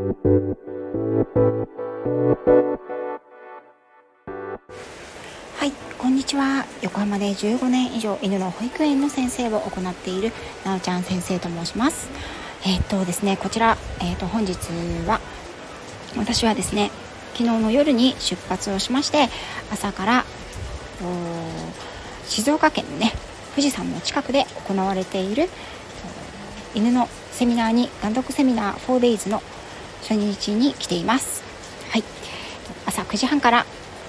はいこんにちは。横浜で15年以上犬の保育園の先生を行っているなおちゃん先生と申します。えー、っとですねこちら、えー、っと本日は私はですね昨日の夜に出発をしまして朝から静岡県のね富士山の近くで行われている犬のセミナーに監督セミナー 4days の初日に来ています。はい。朝9時半から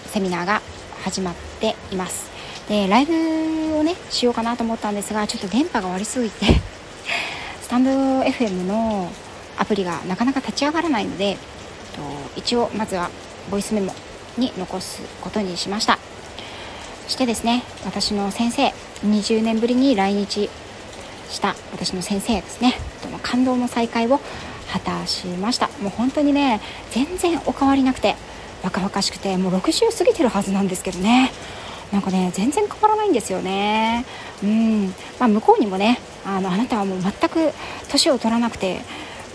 セミナーが始まっています。でライブをねしようかなと思ったんですがちょっと電波が悪すぎて スタンド FM のアプリがなかなか立ち上がらないので一応まずはボイスメモに残すことにしました。そしてですね私の先生20年ぶりに来日した私の先生ですね。との感動の再会を果たしました。もう本当にね全然お変わりなくて若々しくてもう60過ぎてるはずなんですけどね。なんかね全然変わらないんですよね。うん。まあ、向こうにもねあのあなたはもう全く年を取らなくて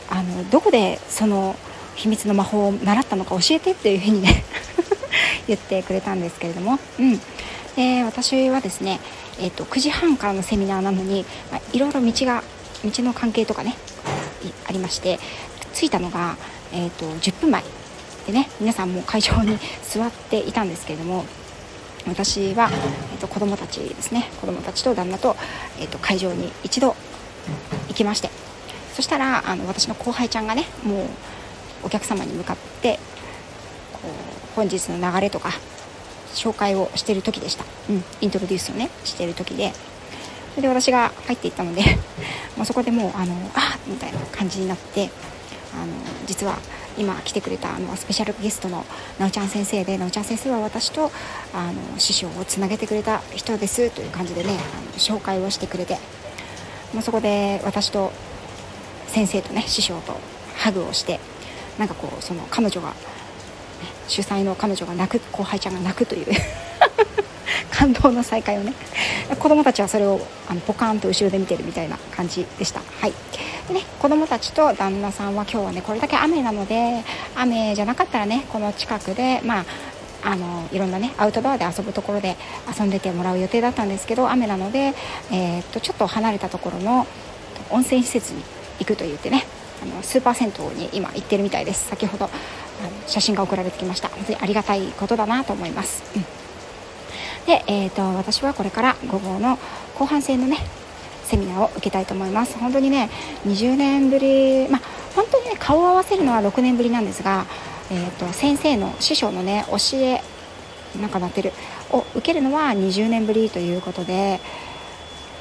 あのどこでその秘密の魔法を習ったのか教えてっていうふうにね 言ってくれたんですけれども、うん、で私はですね、えーと、9時半からのセミナーなのに、まあ、いろいろ道が道の関係とかねありまして着いたのが、えーと、10分前でね皆さんも会場に 座っていたんですけれども私は、えーと、子どもたちですね子どもたちと旦那と,、えーと会場に一度行きましてそしたらあの私の後輩ちゃんがねもうお客様に向かってこう本日の流れとか紹介をしてる時でした、うん、イントロデュースをねしてる時でそれで私が入っていったので まそこでもうあのあみたいな感じになってあの実は今来てくれたあのスペシャルゲストのなおちゃん先生でなおちゃん先生は私とあの師匠をつなげてくれた人ですという感じでねあの紹介をしてくれてもうそこで私と先生とね師匠とハグをしてなんかこうその彼女が、主催の彼女が泣く後輩ちゃんが泣くという感動の再会をね。子供たちはそれをあのポカーンと後ろで見てるみたいな感じでした。はい。でね、子供たちと旦那さんは今日はねこれだけ雨なので雨じゃなかったらねこの近くでまああのいろんなねアウトドアで遊ぶところで遊んでてもらう予定だったんですけど雨なので、えー、っとちょっと離れたところの温泉施設に行くと言ってねあのスーパー銭湯に今行ってるみたいです。先ほどあの写真が送られてきました。本当にありがたいことだなと思います、うん、で、えーと、私はこれから午後の後半戦のねセミナーを受けたいと思います。本当にね20年ぶりまあ本当にね顔を合わせるのは6年ぶりなんですが、えーと、先生の師匠のね教えなんかなってるを受けるのは20年ぶりということで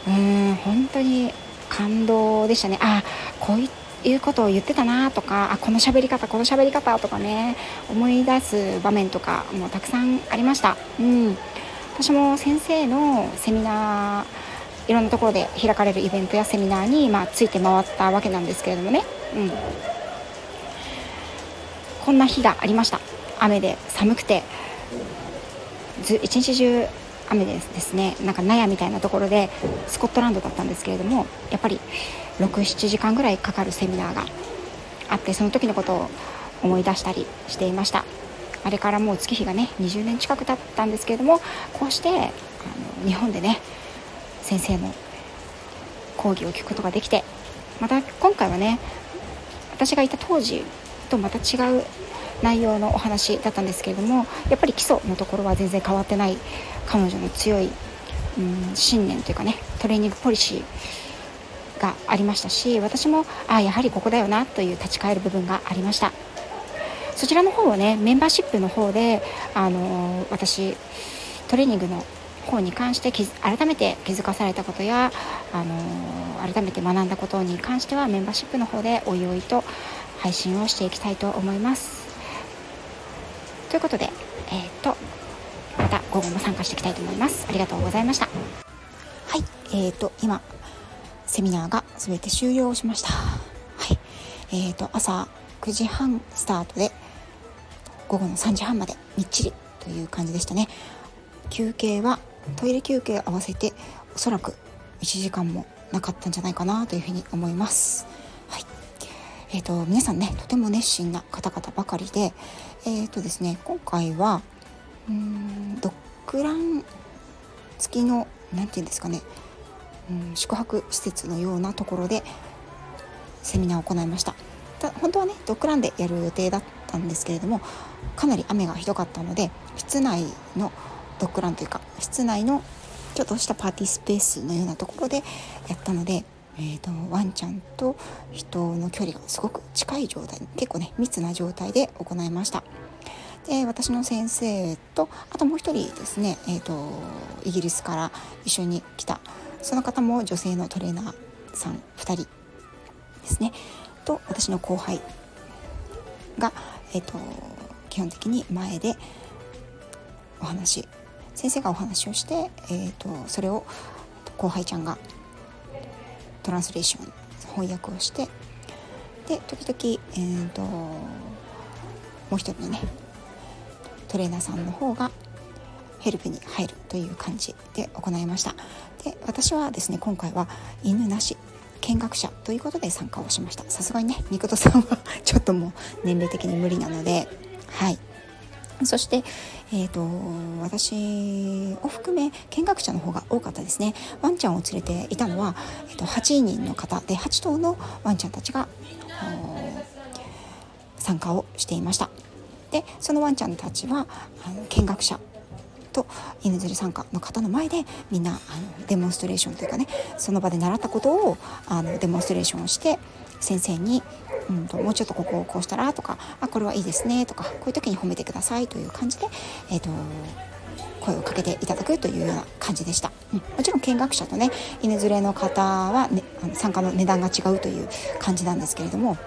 うーん本当に感動でしたね。あこういったいうことを言ってたなとかあこの喋り方この喋り方とかね思い出す場面とかもたくさんありました、うん、私も先生のセミナーいろんなところで開かれるイベントやセミナーに、まあ、ついて回ったわけなんですけれどもね、うん、こんな日がありました。雨で寒くて。ず一日中雨でですね。なんか納屋みたいなところでスコットランドだったんですけれどもやっぱり67時間ぐらいかかるセミナーがあってその時のことを思い出したりしていました。あれからもう月日がね20年近く経ったんですけれどもこうしてあの日本でね先生の講義を聞くことができてまた今回はね私がいた当時とまた違う内容のお話だったんですけれどもやっぱり基礎のところは全然変わってない彼女の強い、うん、信念というかねトレーニングポリシーがありましたし私もあやはりここだよなという立ち返る部分がありました。そちらの方をねメンバーシップの方であの私トレーニングの方に関して改めて気づかされたことやあの改めて学んだことに関してはメンバーシップの方でおいおいと配信をしていきたいと思いますということでえー、っとまた午後も参加していきたいと思いますありがとうございましたはいえー、っと今セミナーが全て終了しました。はい。えーと、朝9時半スタートで午後の3時半までみっちりという感じでしたね。休憩はトイレ休憩合わせておそらく1時間もなかったんじゃないかなというふうに思います。はい。えーと、皆さんねとても熱心な方々ばかりで,、えーとですね、今回はうんドッグラン付きの何て言うんですかねうん宿泊施設のようなところでセミナーを行いました本当はねドッグランでやる予定だったんですけれどもかなり雨がひどかったので室内のドッグランというか室内のちょっとしたパーティースペースのようなところでやったので、えーと、ワンちゃんと人の距離がすごく近い状態結構ね密な状態で行いました。で私の先生とあともう一人ですね、えー、とイギリスから一緒に来たその方も女性のトレーナーさん2人ですね。と私の後輩が、えーと、基本的に前でお話先生がお話をして、えーと、それを後輩ちゃんがトランスレーション翻訳をしてで時々、えーと、もう一人のねトレーナーさんの方がヘルプに入るという感じで行いました。で私はですね今回は犬なし。見学者ということで参加をしました。さすがにねみことさんはちょっともう年齢的に無理なのではい。そして、えーと、私を含め見学者の方が多かったですね。ワンちゃんを連れていたのは、えーと、8人の方で8頭のワンちゃんたちが参加をしていました。でそのワンちゃんたちはあの見学者と犬連れ参加の方の前でみんなあのデモンストレーションというかねその場で習ったことをあのデモンストレーションをして先生に、うんと、もうちょっとここをこうしたらとかあこれはいいですねとかこういう時に褒めてくださいという感じで、えーと、声をかけていただくというような感じでした、うん、もちろん見学者とね犬連れの方は、ね、あの参加の値段が違うという感じなんですけれども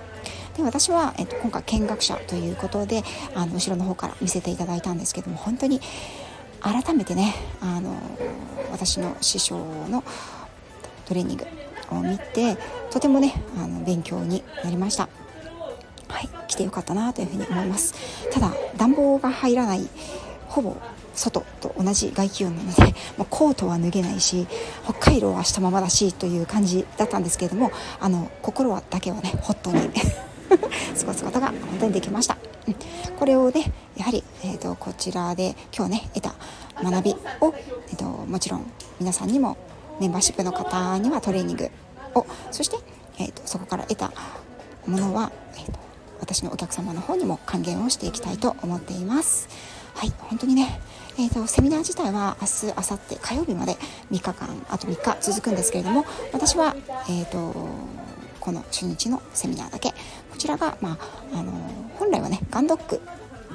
で私は、えっと、今回見学者ということであの後ろの方から見せていただいたんですけども本当に改めてねあの私の師匠のトレーニングを見てとてもねあの勉強になりました。はい来てよかったなというふうに思います。ただ暖房が入らないほぼ外と同じ外気温なので もうコートは脱げないし北海道はしたままだしという感じだったんですけれどもあの心はだけはねホットに 過ごすことが本当にできました、うん、これをねやはり、えーと、こちらで今日ね得た学びを、えーと、もちろん皆さんにもメンバーシップの方にはトレーニングをそして、えーと、そこから得たものは、えー、と私のお客様の方にも還元をしていきたいと思っています。はい本当にね、えーと、セミナー自体は明日明後日火曜日まで3日間あと3日続くんですけれども私は、えーとこの初日のセミナーだけ。こちらが、まあ、あの本来はねガンドック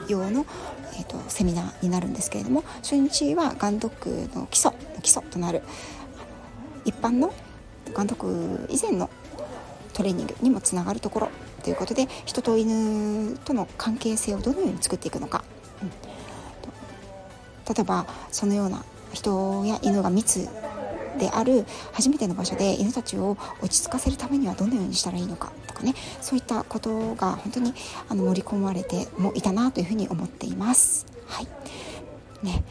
用の、えーと、セミナーになるんですけれども初日はガンドックの基礎の基礎となる一般のガンドック以前のトレーニングにもつながるところということで人と犬との関係性をどのように作っていくのか、うん、例えばそのような人や犬が密である初めての場所で犬たちを落ち着かせるためにはどのようにしたらいいのかとかねそういったことが本当にあの盛り込まれてもいたなというふうに思っています。はい。ね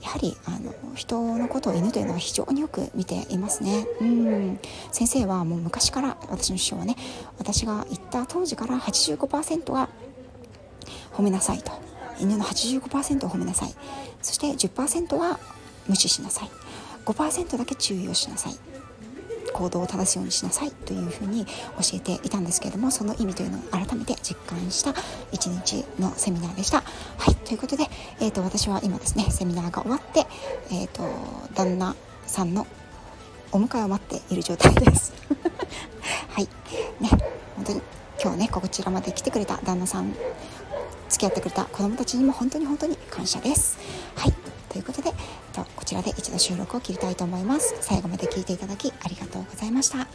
やはりあの人のことを犬というのは非常によく見ていますね。うん。先生はもう昔から私の師匠はね私が行った当時から85%は褒めなさいと。犬の85%を褒めなさい。そして10%は無視しなさい。5%だけ注意をしなさい行動を正すようにしなさいというふうに教えていたんですけれどもその意味というのを改めて実感した一日のセミナーでした。はいということで、えーと、私は今ですねセミナーが終わって、えーと、旦那さんのお迎えを待っている状態です。はいね本当に今日ねこちらまで来てくれた旦那さん付き合ってくれた子供たちにも本当に本当に感謝です。はいということでこちらで一度収録を切りたいと思います。最後まで聞いていただきありがとうございました。